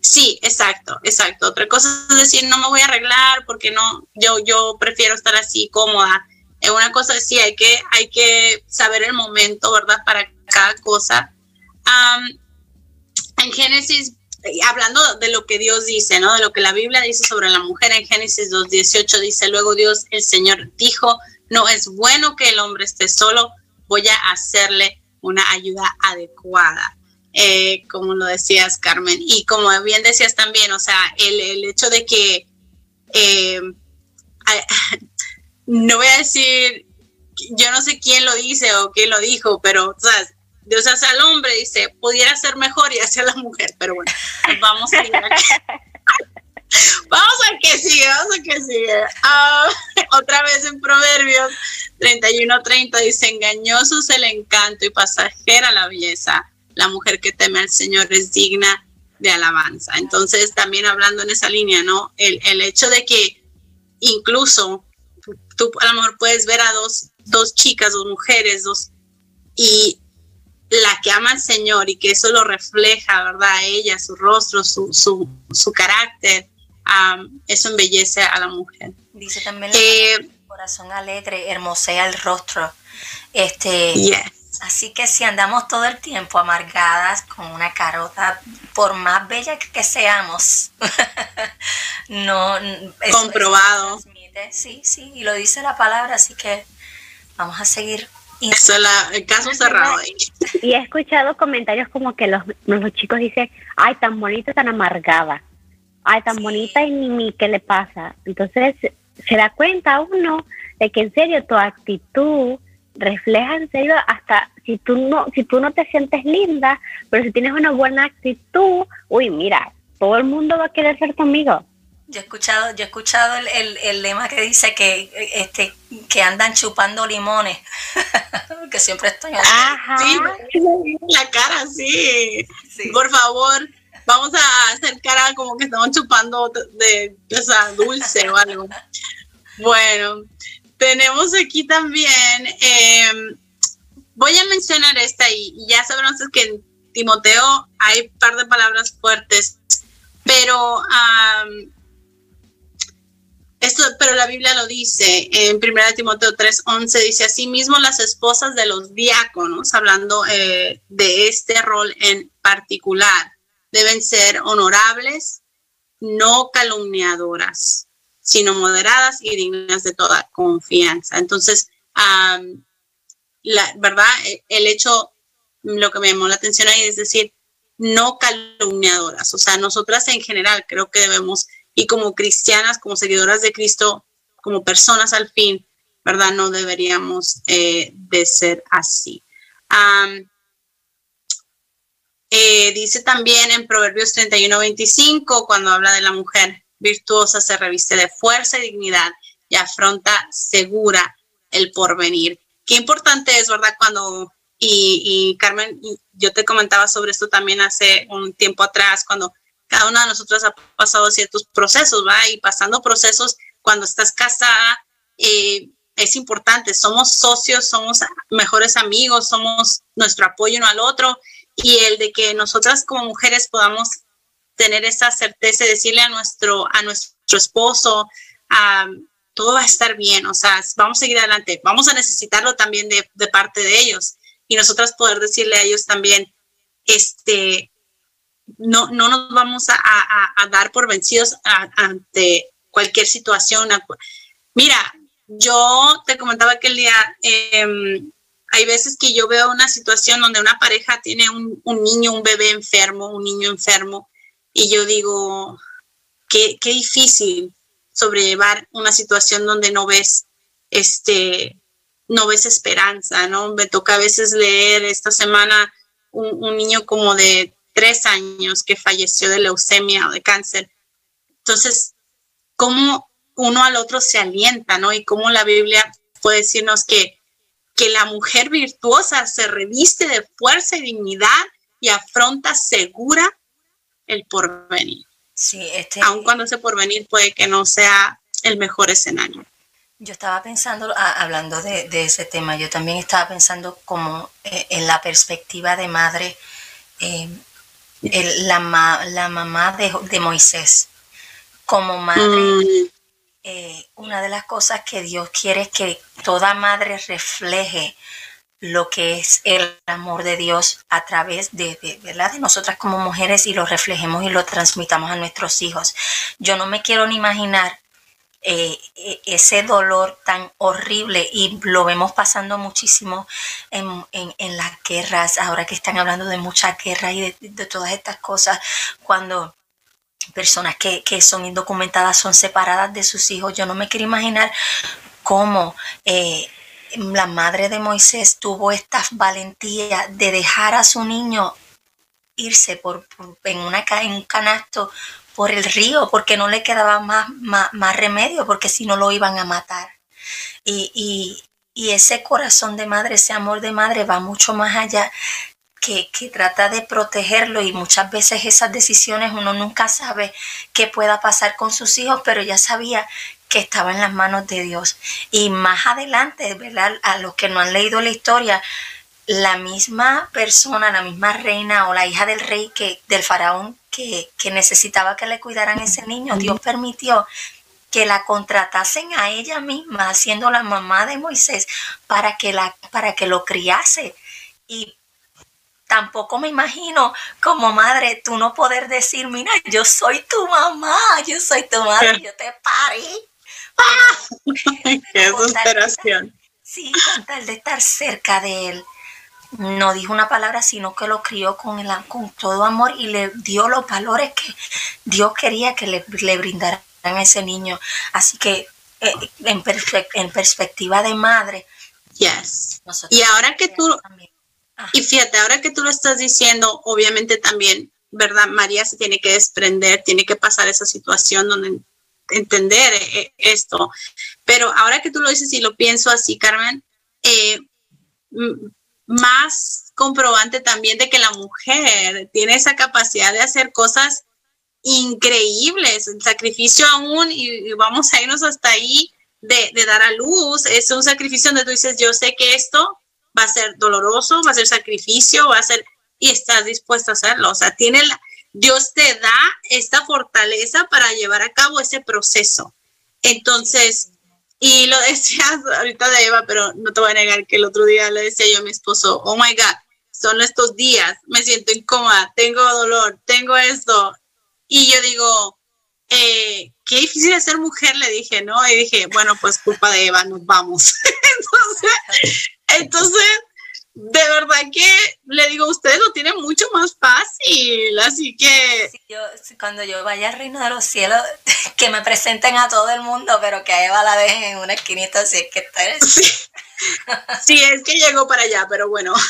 Sí, exacto, exacto. Otra cosa es decir, no me voy a arreglar porque no, yo, yo prefiero estar así cómoda. Una cosa es sí, hay que, hay que saber el momento, ¿verdad? Para cada cosa. en Génesis hablando de lo que Dios dice, ¿no? De lo que la Biblia dice sobre la mujer en Génesis 2.18 dice, luego Dios, el Señor dijo, no es bueno que el hombre esté solo, voy a hacerle una ayuda adecuada. Eh, como lo decías, Carmen. Y como bien decías también, o sea, el, hecho de que, eh, (laughs) no voy a decir, yo no sé quién lo dice o quién lo dijo, pero, o sea, Dios hace al hombre, dice, pudiera ser mejor y hace a la mujer, pero bueno, vamos a ir (laughs) vamos a que sigue, vamos a que sigue. Ah, (laughs) otra vez en Proverbios 31-30 dice, engañoso es el encanto y pasajera la belleza. La mujer que teme al Señor es digna de alabanza. Entonces, también hablando en esa línea, ¿no? El, el hecho de que incluso tú a lo mejor puedes ver a dos, dos chicas, dos mujeres, dos, y la que ama al Señor y que eso lo refleja, ¿verdad? Ella, su rostro, su, su, su carácter, eso embellece a la mujer. Dice también eh, corazón alegre, hermosea el rostro. Este, Así que si andamos todo el tiempo amargadas con una carota, por más bella que seamos, (laughs) no... Comprobado. sí, sí, y lo dice la palabra, así que vamos a seguir eso es el caso cerrado ahí. Y he escuchado comentarios como que los, los chicos dicen, ay, tan bonita, tan amargada. Ay, tan bonita y ni, ni qué le pasa. Entonces se da cuenta uno de que en serio tu actitud refleja en serio hasta si tú no si tú no te sientes linda, pero si tienes una buena actitud, uy, mira, todo el mundo va a querer ser tu amigo. Yo he escuchado, yo he escuchado el, el, lema que dice que este que andan chupando limones, (laughs) que siempre estoy así. Sí, (laughs) la cara, sí. Por favor, vamos a hacer cara como que estamos chupando de, esa dulce o algo. Bueno, tenemos aquí también, em, voy a mencionar esta y, ya sabemos que en Timoteo hay un par de palabras fuertes, pero esto, pero la Biblia lo dice en 1 Timoteo 3:11, dice asimismo las esposas de los diáconos, hablando eh, de este rol en particular, deben ser honorables, no calumniadoras, sino moderadas y dignas de toda confianza. Entonces, la verdad, el hecho, lo que me llamó la atención ahí es decir, no calumniadoras. O sea, nosotras en general creo que debemos y como cristianas, como seguidoras de Cristo, como personas al fin, ¿verdad? No deberíamos eh, de ser así. Eh, dice también en Proverbios 31, 25, cuando habla de la mujer virtuosa, se reviste de fuerza y dignidad y afronta segura el porvenir. Qué importante es, ¿verdad? Cuando, y, Carmen, yo te comentaba sobre esto también hace un tiempo atrás, cuando cada una de nosotros ha pasado ciertos procesos, ¿va? Y pasando procesos, cuando estás casada, eh, es importante, somos socios, somos mejores amigos, somos nuestro apoyo uno al otro. Y el de que nosotras como mujeres podamos tener esa certeza y decirle a nuestro, a nuestro esposo, todo va a estar bien, o sea, vamos a seguir adelante, vamos a necesitarlo también de, parte de ellos y nosotras poder decirle a ellos también, este, no, no nos vamos a, dar por vencidos ante cualquier situación. Mira, yo te comentaba aquel día, em, hay veces que yo veo una situación donde una pareja tiene un, niño, un bebé enfermo, un niño enfermo, y yo digo, qué, qué difícil sobrellevar una situación donde no ves, este, no ves esperanza, ¿no? Me toca a veces leer esta semana un, un niño como de tres años que falleció de leucemia o de cáncer. Entonces, ¿cómo uno al otro se alienta, ¿no? Y cómo la Biblia puede decirnos que, que la mujer virtuosa se reviste de fuerza y dignidad y afronta segura el porvenir. Sí, este... Aun cuando ese porvenir puede que no sea el mejor escenario. Yo estaba pensando, hablando de, ese tema, yo también estaba pensando como eh, en la perspectiva de madre, eh, la, la mamá de, de, Moisés. Como madre, mm. Eh, una de las cosas que Dios quiere es que toda madre refleje lo que es el amor de Dios a través de, ¿verdad? de nosotras como mujeres y lo reflejemos y lo transmitamos a nuestros hijos. Yo no me quiero ni imaginar eh, e, ese dolor tan horrible y lo vemos pasando muchísimo en, las guerras, ahora que están hablando de muchas guerras y de todas estas cosas, cuando personas que, son indocumentadas son separadas de sus hijos. Yo no me quiero imaginar cómo eh, la madre de Moisés tuvo esta valentía de dejar a su niño irse por, en, una, en un canasto por el río porque no le quedaba más, más, remedio porque si no lo iban a matar. Y, y, ese corazón de madre, ese amor de madre va mucho más allá que, trata de protegerlo y muchas veces esas decisiones uno nunca sabe qué pueda pasar con sus hijos, pero ya sabía que estaba en las manos de Dios. Y más adelante, ¿verdad? A los que no han leído la historia, la misma persona, la misma reina o la hija del rey que del faraón que, que necesitaba que le cuidaran ese niño, Dios permitió que la contratasen a ella misma, siendo la mamá de Moisés, para que, la, para que lo criase. Y tampoco me imagino como madre tú no poder decir, mira, yo soy tu mamá, yo soy tu madre, (laughs) yo te parí. (laughs) ¡Qué desesperación! Sí, con tal de estar cerca de él. No dijo una palabra, sino que lo crió con, el, con todo amor y le dio los valores que Dios quería que le, le brindaran a ese niño. Así que eh, en, en perspectiva de madre. Yes. Y ahora que tú, y fíjate, ahora que tú lo estás diciendo, obviamente también, ¿verdad? María se tiene que desprender, tiene que pasar esa situación donde entender eh, esto. Pero ahora que tú lo dices y lo pienso así, Carmen, eh, más comprobante también de que la mujer tiene esa capacidad de hacer cosas increíbles, el sacrificio aún, y, vamos a irnos hasta ahí, de, de, dar a luz, es un sacrificio donde tú dices, yo sé que esto va a ser doloroso, va a ser sacrificio, va a ser, y estás dispuesto a hacerlo. O sea, tiene la, Dios te da esta fortaleza para llevar a cabo ese proceso. Entonces, y lo decías (laughs) ahorita de Eva, pero no te voy a negar que el otro día le decía yo a mi esposo, oh my God, son estos días, me siento incómoda, tengo dolor, tengo esto. Y yo digo, eh, qué difícil es ser mujer, le dije, ¿no? Y dije, bueno, pues culpa de Eva, nos vamos. (laughs) Entonces, entonces, de verdad que le digo, ustedes lo tienen mucho más fácil, así que... yo, cuando yo vaya al reino de los cielos, (laughs) que me presenten a todo el mundo, pero que a Eva la dejen en una esquinita, así es que está... Sí. (laughs) sí, es que llegó para allá, pero bueno. (laughs)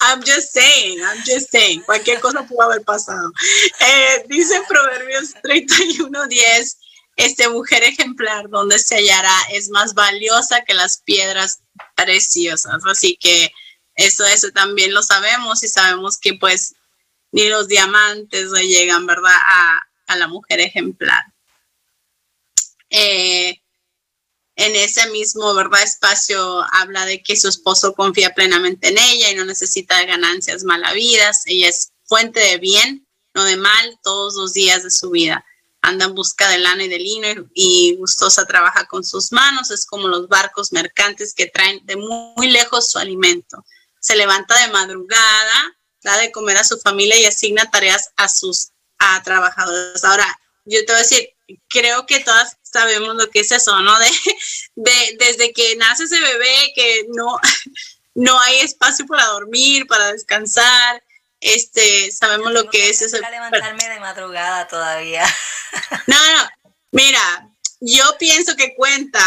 I'm just saying, I'm just saying, cualquier cosa pudo haber pasado. Eh, dice Proverbios 31, 10, este mujer ejemplar donde se hallará es más valiosa que las piedras preciosas. Así que eso, eso también lo sabemos y sabemos que pues ni los diamantes le llegan, ¿verdad? A, la mujer ejemplar. Eh, en ese mismo, ¿verdad? Espacio habla de que su esposo confía plenamente en ella y no necesita ganancias malavidas. Ella es fuente de bien, no de mal, todos los días de su vida anda en busca de lana y de lino y, gustosa trabaja con sus manos, es como los barcos mercantes que traen de muy, lejos su alimento. Se levanta de madrugada, da de comer a su familia y asigna tareas a sus a trabajadores. Ahora, yo te voy a decir, creo que todas sabemos lo que es eso, ¿no? De, de desde que nace ese bebé, que no, (laughs) no hay espacio para dormir, para descansar, este, sabemos lo que es eso. levantarme de madrugada todavía. (laughs) No, no, mira, yo pienso que cuenta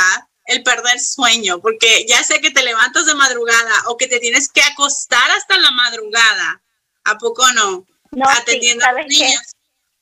el perder sueño, porque ya sé que te levantas de madrugada o que te tienes que acostar hasta la madrugada. ¿A poco no? No, Atendiendo a los niños.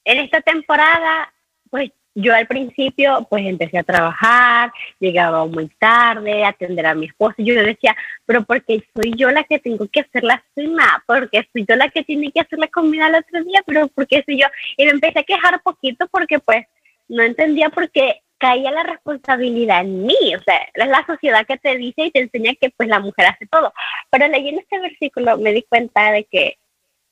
En esta temporada, pues yo al principio pues empecé a trabajar, llegaba muy tarde, a atender a mi esposo, yo decía, pero porque soy yo la que tengo que hacer la cena, porque soy yo la que tiene que hacer la comida el otro día, pero porque soy yo, y me empecé a quejar poquito porque pues no entendía por qué caía la responsabilidad en mí, o sea, es la sociedad que te dice y te enseña que pues la mujer hace todo, pero leyendo este versículo me di cuenta de que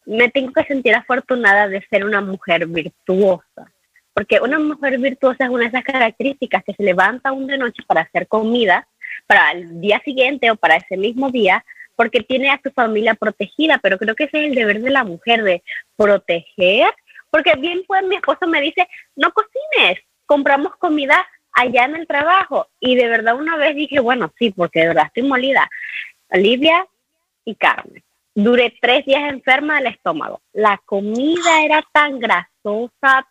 me tengo que sentir afortunada de ser una mujer virtuosa porque una mujer virtuosa es una de esas características que se levanta un de noche para hacer comida para el día siguiente o para ese mismo día, porque tiene a su familia protegida, pero creo que ese es el deber de la mujer, de proteger, porque bien pues mi esposo me dice, no cocines, compramos comida allá en el trabajo. Y de verdad una vez dije, bueno, sí, porque de verdad estoy molida. Olivia y carne. Duré tres días enferma del estómago. La comida era tan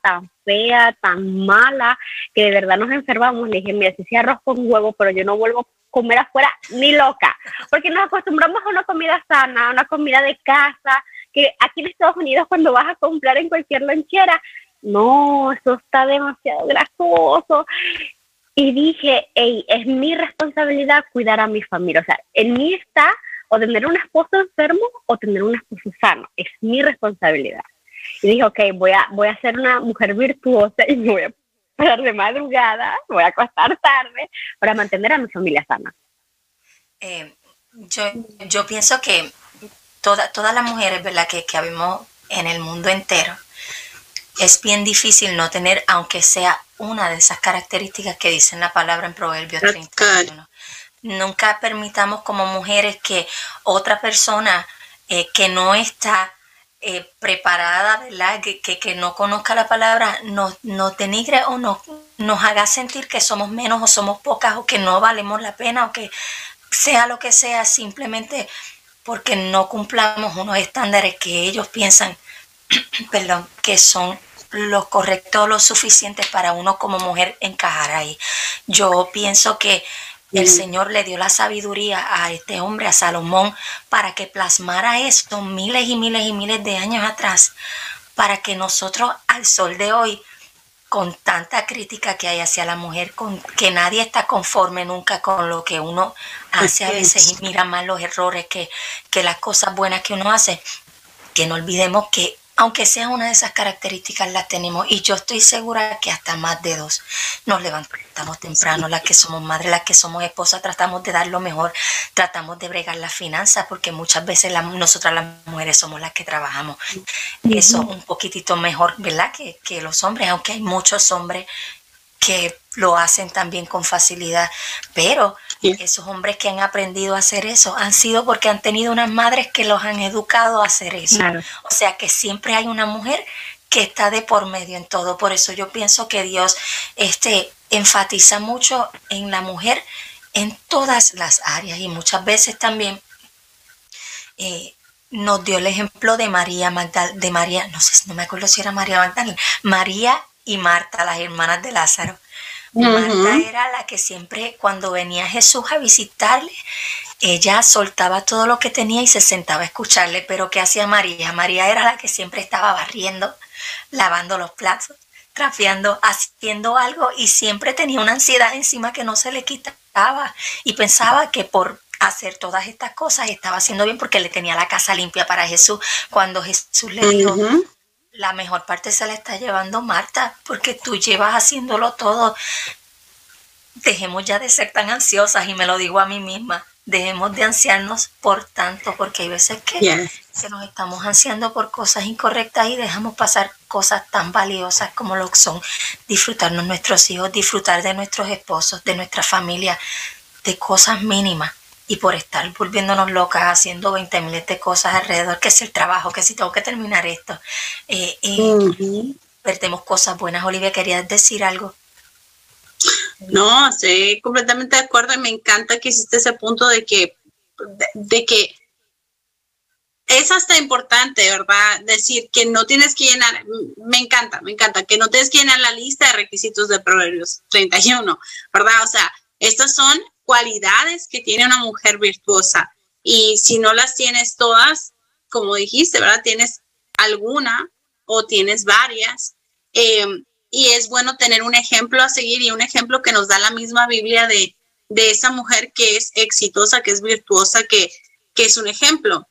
tan fea, tan mala, que de verdad nos enfermamos. Le dije, mira, si sí arroz con huevo, pero yo no vuelvo a comer afuera ni loca, porque nos acostumbramos a una comida sana, a una comida de casa, que aquí en Estados Unidos cuando vas a comprar en cualquier lonchera, no, eso está demasiado grasoso. Y dije, hey, es mi responsabilidad cuidar a mi familia. O sea, en mí está o tener un esposo enfermo o tener un esposo sano. Es mi responsabilidad. Y dije, ok, voy a, voy a ser una mujer virtuosa y me voy a parar de madrugada, voy a acostar tarde para mantener a mi familia sana. Eh, yo, yo pienso que toda, todas las mujeres ¿verdad? Que, que habemos en el mundo entero, es bien difícil no tener, aunque sea una de esas características que dicen la palabra en Proverbios 31. Nunca permitamos como mujeres que otra persona eh, que no está eh, preparada, ¿verdad? Que, que, no conozca la palabra, nos, nos denigre o nos, nos haga sentir que somos menos o somos pocas o que no valemos la pena o que sea lo que sea, simplemente porque no cumplamos unos estándares que ellos piensan, (clears throat) perdón, que son los correctos, lo suficientes para uno como mujer encajar ahí. Yo pienso que el Señor le dio la sabiduría a este hombre, a Salomón, para que plasmara esto miles y miles y miles de años atrás, para que nosotros al sol de hoy, con tanta crítica que hay hacia la mujer, con que nadie está conforme nunca con lo que uno hace a veces y mira más los errores que, que las cosas buenas que uno hace, que no olvidemos que aunque sea una de esas características, las tenemos. Y yo estoy segura que hasta más de dos nos levantamos temprano, las que somos madres, las que somos esposas, tratamos de dar lo mejor, tratamos de bregar las finanzas, porque muchas veces nosotras las mujeres somos las que trabajamos. Eso un poquitito mejor, ¿verdad? Que, que los hombres, aunque hay muchos hombres que lo hacen también con facilidad, pero esos hombres que han aprendido a hacer eso han sido porque han tenido unas madres que los han educado a hacer eso. O sea que siempre hay una mujer que está de por medio en todo. Por eso yo pienso que Dios este, enfatiza mucho en la mujer en todas las áreas y muchas veces también eh, nos dio el ejemplo de María Magdal, de María, no sé, no me acuerdo si era María Magdalena, María y Marta, las hermanas de Lázaro. Marta era la que siempre cuando venía Jesús a visitarle, ella soltaba todo lo que tenía y se sentaba a escucharle, pero ¿qué hacía María? María era la que siempre estaba barriendo, lavando los platos, trapeando, haciendo algo y siempre tenía una ansiedad encima que no se le quitaba y pensaba que por hacer todas estas cosas estaba haciendo bien porque le tenía la casa limpia para Jesús. Cuando Jesús le dijo, la mejor parte se la está llevando Marta porque tú llevas haciéndolo todo. Dejemos ya de ser tan ansiosas y me lo digo a mí misma. Dejemos de ansiarnos por tanto, porque hay veces que, que nos estamos ansiando por cosas incorrectas y dejamos pasar cosas tan valiosas como lo son disfrutarnos nuestros hijos, disfrutar de nuestros esposos, de nuestra familia, de cosas mínimas y por estar volviéndonos locas haciendo 20 miles de cosas alrededor, que es el trabajo, que si tengo que terminar esto. Eh, eh Perdemos cosas buenas. Olivia, ¿querías decir algo? No, estoy completamente de acuerdo y me encanta que hiciste ese punto de que, de, que es hasta importante, ¿verdad? Decir que no tienes que llenar, me encanta, me encanta, que no tienes que llenar la lista de requisitos de Proverbios 31, ¿verdad? O sea, estas son cualidades que tiene una mujer virtuosa. Y si no las tienes todas, como dijiste, ¿verdad? Tienes alguna o tienes varias. Eh, y es bueno tener un ejemplo a seguir y un ejemplo que nos da la misma Biblia de, de esa mujer que es exitosa, que es virtuosa, que, que es un ejemplo.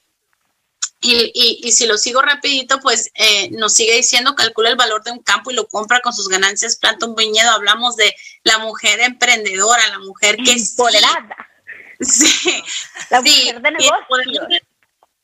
Y, si lo sigo rapidito, pues eh, nos sigue diciendo, calcula el valor de un campo y lo compra con sus ganancias, planta un viñedo. Hablamos de la mujer emprendedora, la mujer que es... Sí, la mujer de negocio.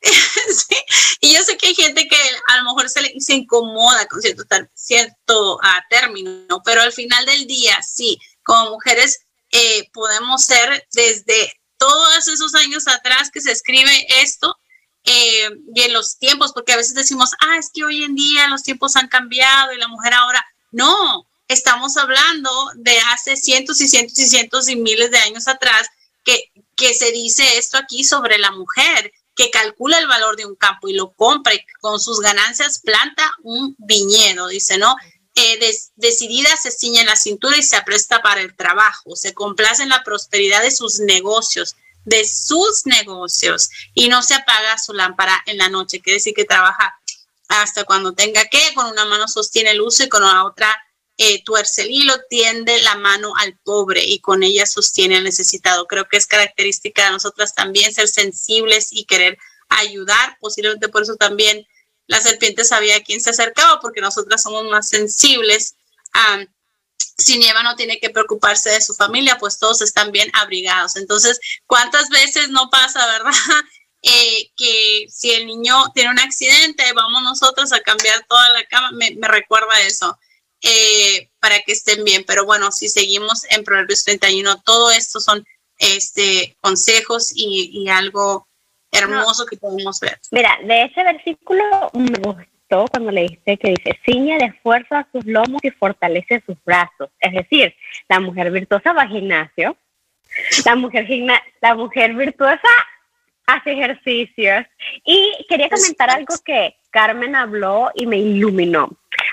(laughs) sí. Y yo sé que hay gente que a lo mejor se, se incomoda con cierto, cierto uh, término, pero al final del día, sí, como mujeres eh, podemos ser desde todos esos años atrás que se escribe esto, eh, y en los tiempos, porque a veces decimos, ah, es que hoy en día los tiempos han cambiado y la mujer ahora, no, estamos hablando de hace cientos y cientos y cientos y miles de años atrás que, que se dice esto aquí sobre la mujer, que calcula el valor de un campo y lo compra y con sus ganancias planta un viñedo, dice, ¿no? Eh, decidida se ciña en la cintura y se apresta para el trabajo, se complace en la prosperidad de sus negocios, de sus negocios y no se apaga su lámpara en la noche, quiere decir que trabaja hasta cuando tenga que, con una mano sostiene el uso y con la otra eh, tuerce el hilo, tiende la mano al pobre y con ella sostiene al necesitado. Creo que es característica de nosotras también ser sensibles y querer ayudar, posiblemente por eso también la serpiente sabía a quién se acercaba, porque nosotras somos más sensibles. a si Nieva no tiene que preocuparse de su familia, pues todos están bien abrigados. Entonces, ¿cuántas veces no pasa, (laughs) verdad? Eh, que si el niño tiene un accidente, vamos nosotros a cambiar toda la cama, me, recuerda eso, eh, para que estén bien. Pero bueno, si seguimos en Proverbios 31, todo esto son este, consejos y, algo hermoso que podemos ver. Mira, de ese versículo me gusta cuando le dice que dice, ciñe de esfuerzo sus lomos y fortalece sus brazos. Es decir, la mujer virtuosa va al gimnasio, la mujer, la mujer virtuosa hace ejercicios. Y quería comentar algo que Carmen habló y me iluminó.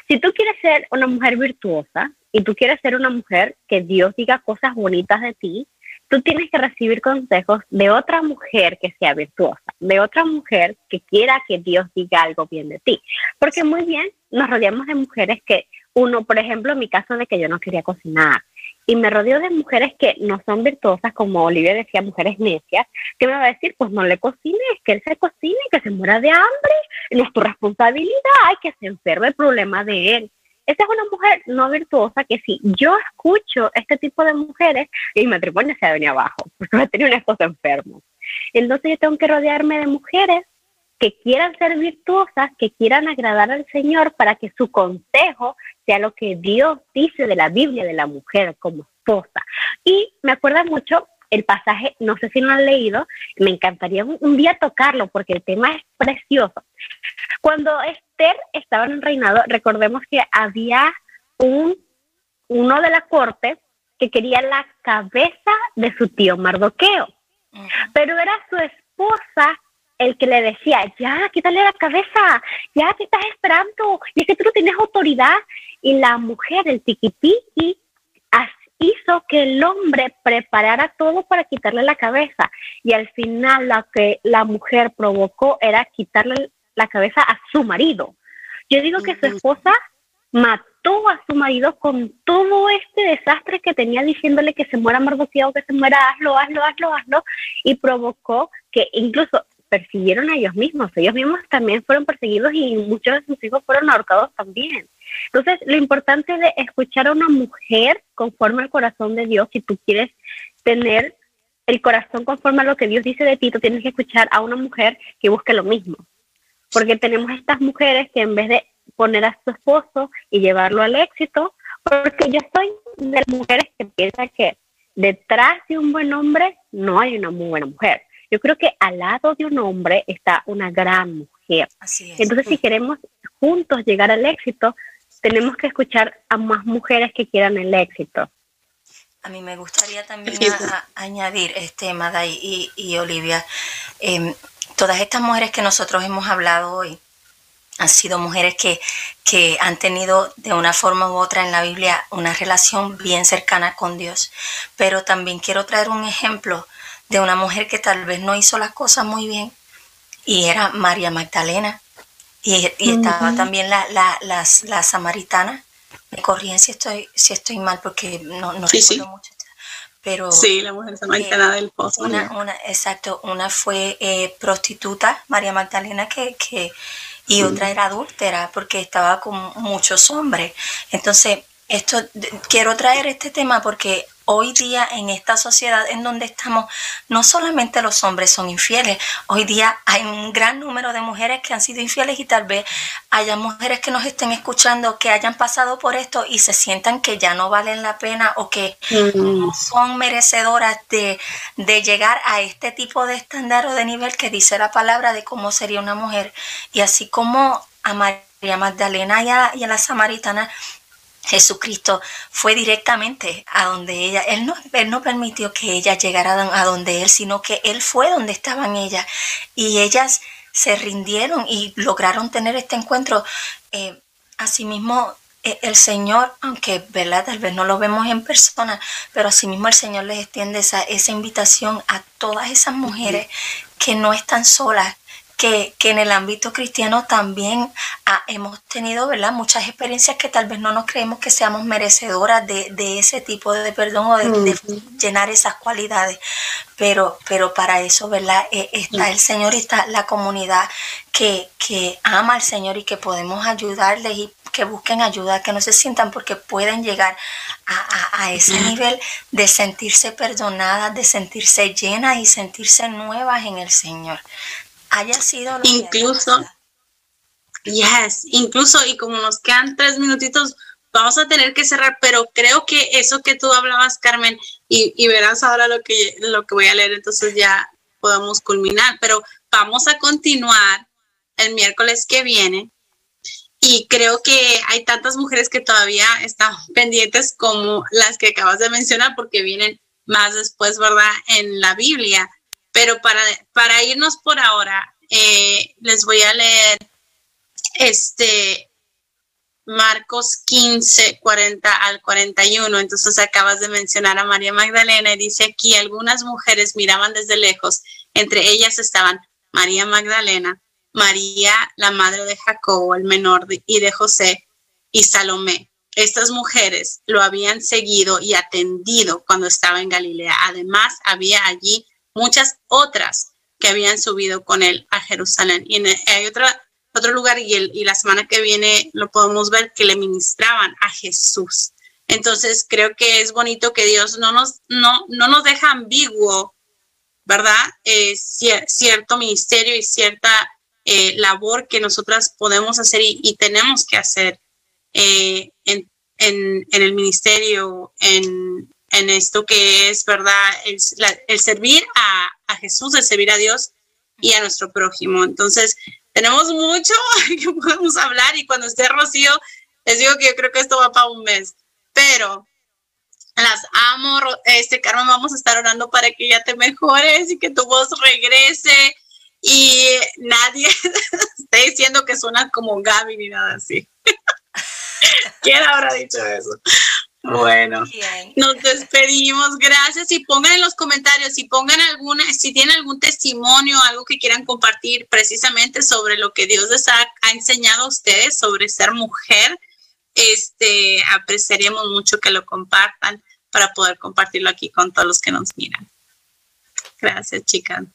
Si tú quieres ser una mujer virtuosa y tú quieres ser una mujer que Dios diga cosas bonitas de ti, tú tienes que recibir consejos de otra mujer que sea virtuosa, de otra mujer que quiera que Dios diga algo bien de ti. Porque muy bien nos rodeamos de mujeres que, uno, por ejemplo, en mi caso de que yo no quería cocinar, y me rodeo de mujeres que no son virtuosas, como Olivia decía, mujeres necias, que me va a decir, pues no le cocines, que él se cocine, que se muera de hambre, no es tu responsabilidad, hay que se enferme el problema de él. Esa es una mujer no virtuosa que si yo escucho este tipo de mujeres, mi matrimonio se ha venido abajo, (laughs) porque he tenido un esposo enfermo. Entonces yo tengo que rodearme de mujeres que quieran ser virtuosas, que quieran agradar al Señor para que su consejo sea lo que Dios dice de la Biblia de la mujer como esposa. Y me acuerda mucho el pasaje, no sé si lo han leído, me encantaría un, día tocarlo porque el tema es precioso. Cuando Esther estaba en el reinado, recordemos que había un, uno de la corte que quería la cabeza de su tío Mardoqueo. Pero era su esposa el que le decía, ya, quítale la cabeza, ya te estás esperando, y es que tú no tienes autoridad. Y la mujer, el tiquitiqui, hizo que el hombre preparara todo para quitarle la cabeza. Y al final lo que la mujer provocó era quitarle la cabeza a su marido. Yo digo que su esposa mató a su marido con todo este desastre que tenía diciéndole que se muera Mardoqueo, que se muera, hazlo, hazlo, hazlo, hazlo, y provocó que incluso persiguieron a ellos mismos. Ellos mismos también fueron perseguidos y muchos de sus hijos fueron ahorcados también. Entonces, lo importante de escuchar a una mujer conforme al corazón de Dios, si tú quieres tener el corazón conforme a lo que Dios dice de ti, tú tienes que escuchar a una mujer que busque lo mismo. Porque tenemos estas mujeres que en vez de poner a su esposo y llevarlo al éxito, porque yo soy de las mujeres que piensan que detrás de un buen hombre no hay una muy buena mujer. Yo creo que al lado de un hombre está una gran mujer. Entonces, si queremos juntos llegar al éxito, tenemos que escuchar a más mujeres que quieran el éxito. A mí me gustaría también añadir, este, Maday y, y Olivia, em, todas estas mujeres que nosotros hemos hablado hoy, han sido mujeres que, que, han tenido de una forma u otra en la Biblia una relación bien cercana con Dios. Pero también quiero traer un ejemplo de una mujer que tal vez no hizo las cosas muy bien y era María Magdalena. Y, estaba también la, la, la, samaritana. Me corrían si estoy, si estoy mal porque no, no recuerdo mucho. Pero, sí, la mujer samaritana del pozo. Una, una, exacto, una fue eh, prostituta, María Magdalena, que, que y otra era adúltera porque estaba con muchos hombres. Entonces, esto quiero traer este tema porque hoy día en esta sociedad en donde estamos, no solamente los hombres son infieles, hoy día hay un gran número de mujeres que han sido infieles y tal vez haya mujeres que nos estén escuchando que hayan pasado por esto y se sientan que ya no valen la pena o que no son merecedoras de, llegar a este tipo de estándar o de nivel que dice la palabra de cómo sería una mujer. Y así como a María Magdalena y a, y a la samaritana Jesucristo fue directamente a donde ella, él no, él no permitió que ella llegara a donde él, sino que él fue donde estaban ellas y ellas se rindieron y lograron tener este encuentro. Eh, asimismo, e, el Señor, aunque ¿verdad? tal vez no lo vemos en persona, pero asimismo el Señor les extiende esa, esa invitación a todas esas mujeres que no están solas, que, en el ámbito cristiano también ah, hemos tenido ¿verdad? muchas experiencias que tal vez no nos creemos que seamos merecedoras de, ese tipo de perdón o de, llenar esas cualidades. Pero, pero para eso ¿verdad? E, está el Señor y está la comunidad que, que ama al Señor y que podemos ayudarles y que busquen ayuda, que no se sientan porque pueden llegar a, a ese nivel de sentirse perdonadas, de sentirse llenas y sentirse nuevas en el Señor haya sido incluso yes incluso y como nos quedan tres minutitos vamos a tener que cerrar pero creo que eso que tú hablabas Carmen y, verás ahora lo que lo que voy a leer entonces ya podemos culminar pero vamos a continuar el miércoles que viene y creo que hay tantas mujeres que todavía están (laughs) pendientes como las que acabas de mencionar porque vienen más después, ¿verdad? En la Biblia. Pero para, para irnos por ahora, eh, les voy a leer este Marcos 15, 40 al 41. Entonces acabas de mencionar a María Magdalena y dice aquí, algunas mujeres miraban desde lejos. Entre ellas estaban María Magdalena, María, la madre de Jacobo, el menor, y de José, y Salomé. Estas mujeres lo habían seguido y atendido cuando estaba en Galilea. Además, había allí muchas otras que habían subido con él a Jerusalén. Y hay otra, otro lugar y, el, y la semana que viene lo podemos ver que le ministraban a Jesús. Entonces creo que es bonito que Dios no nos, no, no nos deja ambiguo, ¿verdad? Eh, cierto ministerio y cierta eh, labor que nosotras podemos hacer y, tenemos que hacer eh, en, en, en, el ministerio, en, en esto que es, ¿verdad? El, el servir a, Jesús, el servir a Dios y a nuestro prójimo. Entonces, tenemos mucho (laughs) que podemos hablar y cuando esté Rocío, les digo que yo creo que esto va para un mes. Pero Las amo, este Carmen, vamos a estar orando para que ya te mejores y que tu voz regrese y nadie (laughs) esté diciendo que suena como Gaby ni nada así. (laughs) ¿Quién habrá dicho eso? Bueno, nos despedimos. Gracias. Y pongan en los comentarios, si pongan alguna, si tienen algún testimonio, algo que quieran compartir precisamente sobre lo que Dios les ha, enseñado a ustedes sobre ser mujer, este, apreciaríamos mucho que lo compartan para poder compartirlo aquí con todos los que nos miran. Gracias, chicas.